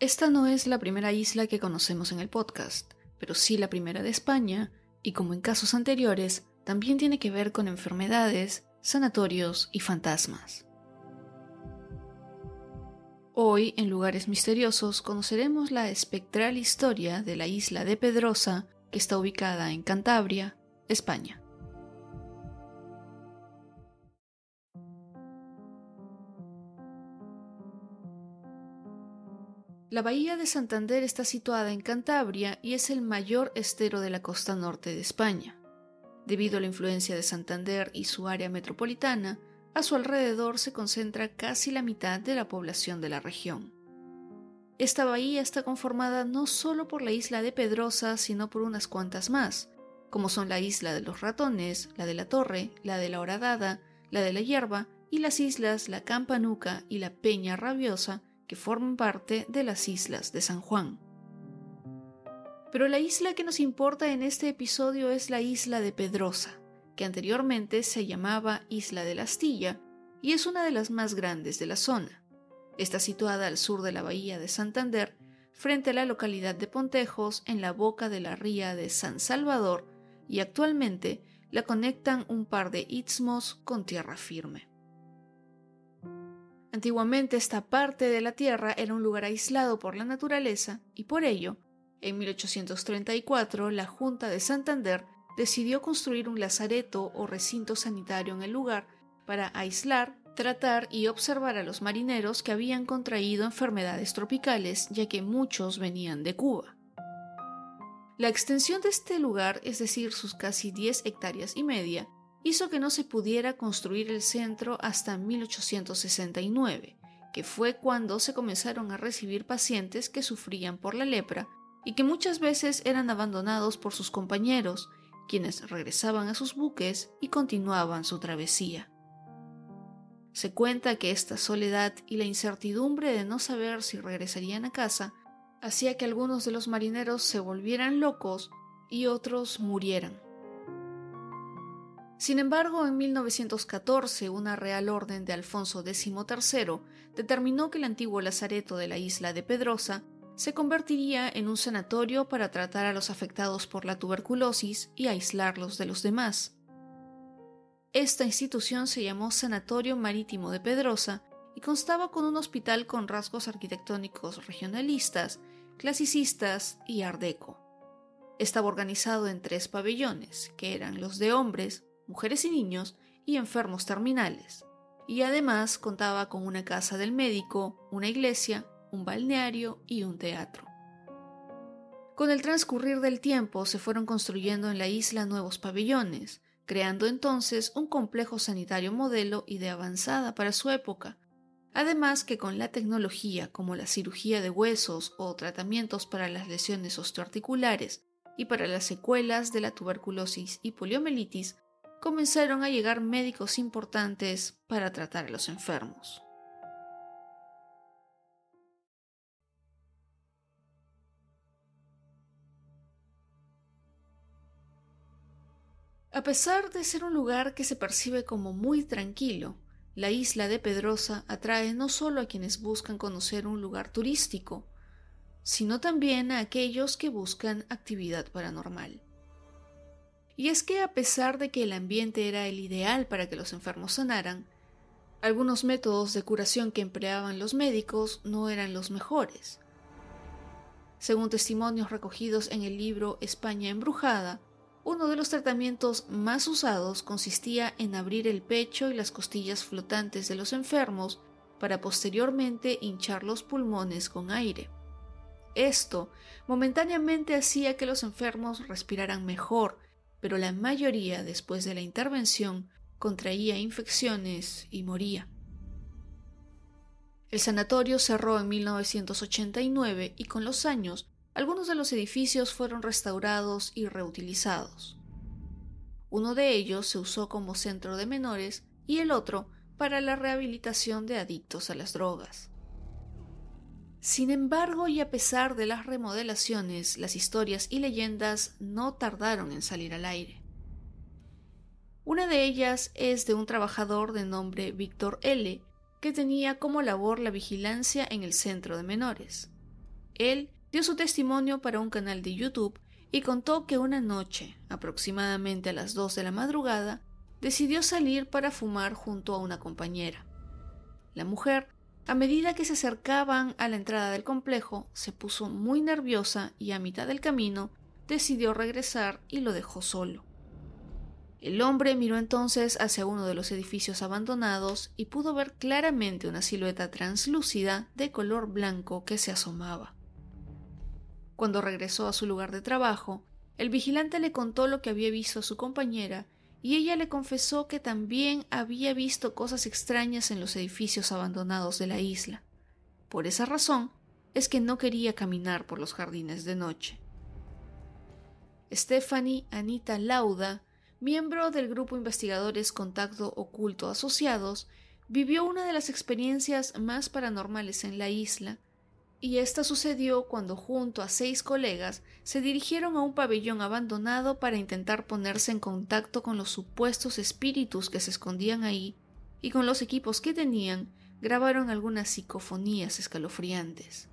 Esta no es la primera isla que conocemos en el podcast, pero sí la primera de España, y como en casos anteriores, también tiene que ver con enfermedades, sanatorios y fantasmas. Hoy, en Lugares Misteriosos, conoceremos la espectral historia de la isla de Pedrosa, que está ubicada en Cantabria, España. La bahía de Santander está situada en Cantabria y es el mayor estero de la costa norte de España. Debido a la influencia de Santander y su área metropolitana, a su alrededor se concentra casi la mitad de la población de la región. Esta bahía está conformada no solo por la isla de Pedrosa, sino por unas cuantas más, como son la isla de los ratones, la de la torre, la de la horadada, la de la hierba y las islas La Campanuca y la Peña Rabiosa, que forman parte de las islas de San Juan. Pero la isla que nos importa en este episodio es la isla de Pedrosa, que anteriormente se llamaba Isla de la Astilla y es una de las más grandes de la zona. Está situada al sur de la bahía de Santander, frente a la localidad de Pontejos, en la boca de la ría de San Salvador, y actualmente la conectan un par de istmos con tierra firme. Antiguamente esta parte de la tierra era un lugar aislado por la naturaleza y por ello, en 1834, la Junta de Santander decidió construir un lazareto o recinto sanitario en el lugar para aislar, tratar y observar a los marineros que habían contraído enfermedades tropicales, ya que muchos venían de Cuba. La extensión de este lugar, es decir, sus casi 10 hectáreas y media, hizo que no se pudiera construir el centro hasta 1869, que fue cuando se comenzaron a recibir pacientes que sufrían por la lepra y que muchas veces eran abandonados por sus compañeros, quienes regresaban a sus buques y continuaban su travesía. Se cuenta que esta soledad y la incertidumbre de no saber si regresarían a casa hacía que algunos de los marineros se volvieran locos y otros murieran. Sin embargo, en 1914, una real orden de Alfonso XIII determinó que el antiguo lazareto de la isla de Pedrosa se convertiría en un sanatorio para tratar a los afectados por la tuberculosis y aislarlos de los demás. Esta institución se llamó Sanatorio Marítimo de Pedrosa y constaba con un hospital con rasgos arquitectónicos regionalistas, clasicistas y ardeco. Estaba organizado en tres pabellones, que eran los de hombres, mujeres y niños y enfermos terminales. Y además contaba con una casa del médico, una iglesia, un balneario y un teatro. Con el transcurrir del tiempo se fueron construyendo en la isla nuevos pabellones, creando entonces un complejo sanitario modelo y de avanzada para su época, Además que con la tecnología como la cirugía de huesos o tratamientos para las lesiones osteoarticulares y para las secuelas de la tuberculosis y poliomielitis, comenzaron a llegar médicos importantes para tratar a los enfermos. A pesar de ser un lugar que se percibe como muy tranquilo, la isla de Pedrosa atrae no solo a quienes buscan conocer un lugar turístico, sino también a aquellos que buscan actividad paranormal. Y es que a pesar de que el ambiente era el ideal para que los enfermos sanaran, algunos métodos de curación que empleaban los médicos no eran los mejores. Según testimonios recogidos en el libro España embrujada, uno de los tratamientos más usados consistía en abrir el pecho y las costillas flotantes de los enfermos para posteriormente hinchar los pulmones con aire. Esto momentáneamente hacía que los enfermos respiraran mejor, pero la mayoría después de la intervención contraía infecciones y moría. El sanatorio cerró en 1989 y con los años algunos de los edificios fueron restaurados y reutilizados. Uno de ellos se usó como centro de menores y el otro para la rehabilitación de adictos a las drogas. Sin embargo, y a pesar de las remodelaciones, las historias y leyendas no tardaron en salir al aire. Una de ellas es de un trabajador de nombre Víctor L., que tenía como labor la vigilancia en el centro de menores. Él dio su testimonio para un canal de YouTube y contó que una noche, aproximadamente a las 2 de la madrugada, decidió salir para fumar junto a una compañera. La mujer, a medida que se acercaban a la entrada del complejo, se puso muy nerviosa y a mitad del camino decidió regresar y lo dejó solo. El hombre miró entonces hacia uno de los edificios abandonados y pudo ver claramente una silueta translúcida de color blanco que se asomaba. Cuando regresó a su lugar de trabajo, el vigilante le contó lo que había visto a su compañera y ella le confesó que también había visto cosas extrañas en los edificios abandonados de la isla. Por esa razón es que no quería caminar por los jardines de noche. Stephanie Anita Lauda, miembro del grupo investigadores Contacto Oculto Asociados, vivió una de las experiencias más paranormales en la isla y esta sucedió cuando junto a seis colegas se dirigieron a un pabellón abandonado para intentar ponerse en contacto con los supuestos espíritus que se escondían ahí y con los equipos que tenían grabaron algunas psicofonías escalofriantes.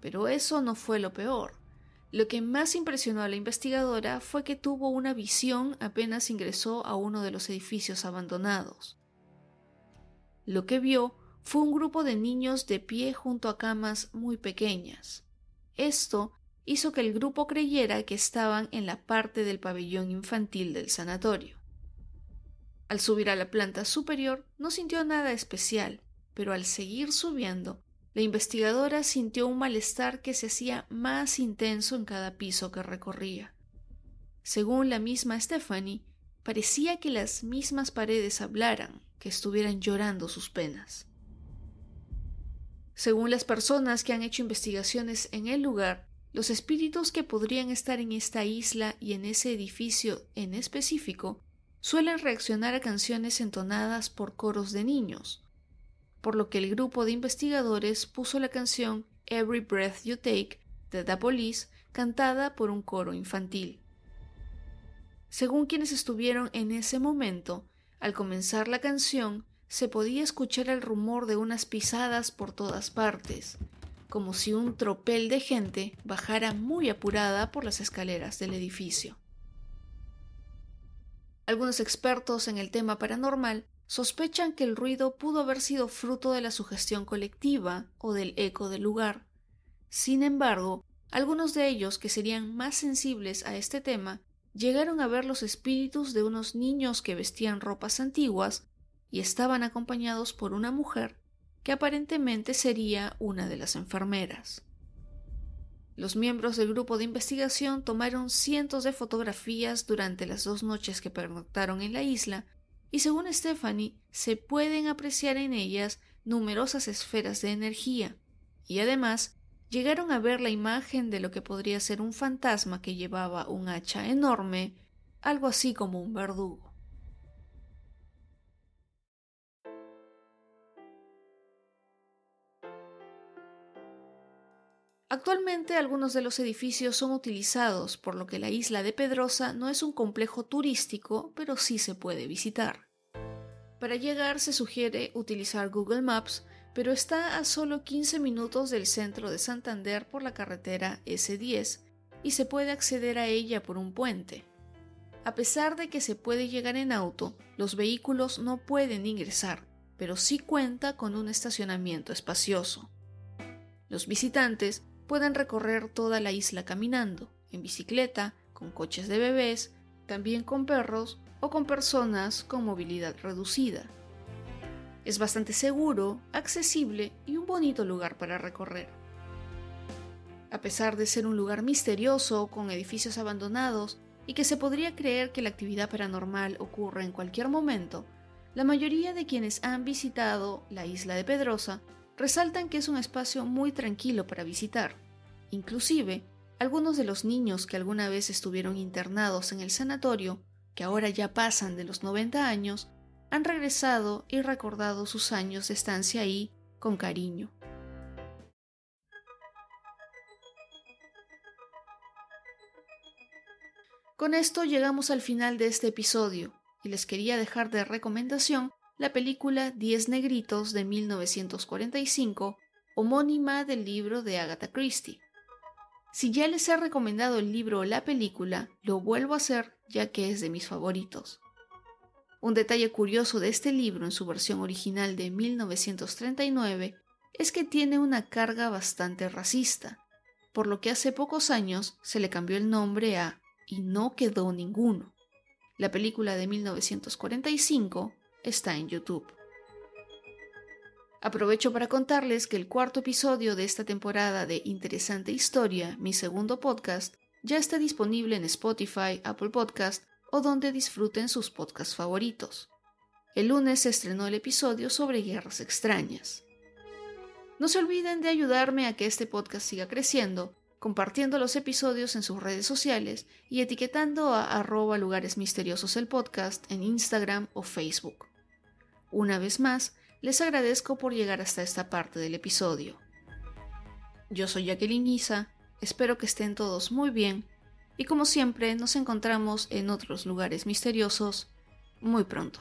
Pero eso no fue lo peor. Lo que más impresionó a la investigadora fue que tuvo una visión apenas ingresó a uno de los edificios abandonados. Lo que vio fue un grupo de niños de pie junto a camas muy pequeñas. Esto hizo que el grupo creyera que estaban en la parte del pabellón infantil del sanatorio. Al subir a la planta superior no sintió nada especial, pero al seguir subiendo, la investigadora sintió un malestar que se hacía más intenso en cada piso que recorría. Según la misma Stephanie, parecía que las mismas paredes hablaran, que estuvieran llorando sus penas. Según las personas que han hecho investigaciones en el lugar, los espíritus que podrían estar en esta isla y en ese edificio en específico suelen reaccionar a canciones entonadas por coros de niños, por lo que el grupo de investigadores puso la canción Every Breath You Take de The Police cantada por un coro infantil. Según quienes estuvieron en ese momento, al comenzar la canción, se podía escuchar el rumor de unas pisadas por todas partes, como si un tropel de gente bajara muy apurada por las escaleras del edificio. Algunos expertos en el tema paranormal sospechan que el ruido pudo haber sido fruto de la sugestión colectiva o del eco del lugar. Sin embargo, algunos de ellos que serían más sensibles a este tema llegaron a ver los espíritus de unos niños que vestían ropas antiguas y estaban acompañados por una mujer que aparentemente sería una de las enfermeras. Los miembros del grupo de investigación tomaron cientos de fotografías durante las dos noches que pernoctaron en la isla y según Stephanie se pueden apreciar en ellas numerosas esferas de energía y además llegaron a ver la imagen de lo que podría ser un fantasma que llevaba un hacha enorme, algo así como un verdugo. Actualmente algunos de los edificios son utilizados, por lo que la isla de Pedrosa no es un complejo turístico, pero sí se puede visitar. Para llegar se sugiere utilizar Google Maps, pero está a solo 15 minutos del centro de Santander por la carretera S10 y se puede acceder a ella por un puente. A pesar de que se puede llegar en auto, los vehículos no pueden ingresar, pero sí cuenta con un estacionamiento espacioso. Los visitantes pueden recorrer toda la isla caminando, en bicicleta, con coches de bebés, también con perros o con personas con movilidad reducida. Es bastante seguro, accesible y un bonito lugar para recorrer. A pesar de ser un lugar misterioso, con edificios abandonados, y que se podría creer que la actividad paranormal ocurre en cualquier momento, la mayoría de quienes han visitado la isla de Pedrosa resaltan que es un espacio muy tranquilo para visitar. Inclusive, algunos de los niños que alguna vez estuvieron internados en el sanatorio, que ahora ya pasan de los 90 años, han regresado y recordado sus años de estancia ahí con cariño. Con esto llegamos al final de este episodio y les quería dejar de recomendación la película Diez Negritos de 1945, homónima del libro de Agatha Christie. Si ya les he recomendado el libro o la película, lo vuelvo a hacer ya que es de mis favoritos. Un detalle curioso de este libro en su versión original de 1939 es que tiene una carga bastante racista, por lo que hace pocos años se le cambió el nombre a Y no quedó ninguno. La película de 1945 está en YouTube. Aprovecho para contarles que el cuarto episodio de esta temporada de Interesante Historia, mi segundo podcast, ya está disponible en Spotify, Apple Podcast o donde disfruten sus podcasts favoritos. El lunes se estrenó el episodio sobre guerras extrañas. No se olviden de ayudarme a que este podcast siga creciendo, compartiendo los episodios en sus redes sociales y etiquetando a arroba lugares misteriosos el podcast en Instagram o Facebook. Una vez más, les agradezco por llegar hasta esta parte del episodio. Yo soy Jacqueline Isa, espero que estén todos muy bien y como siempre nos encontramos en otros lugares misteriosos muy pronto.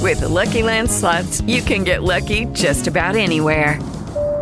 With Lucky you can get lucky just about anywhere.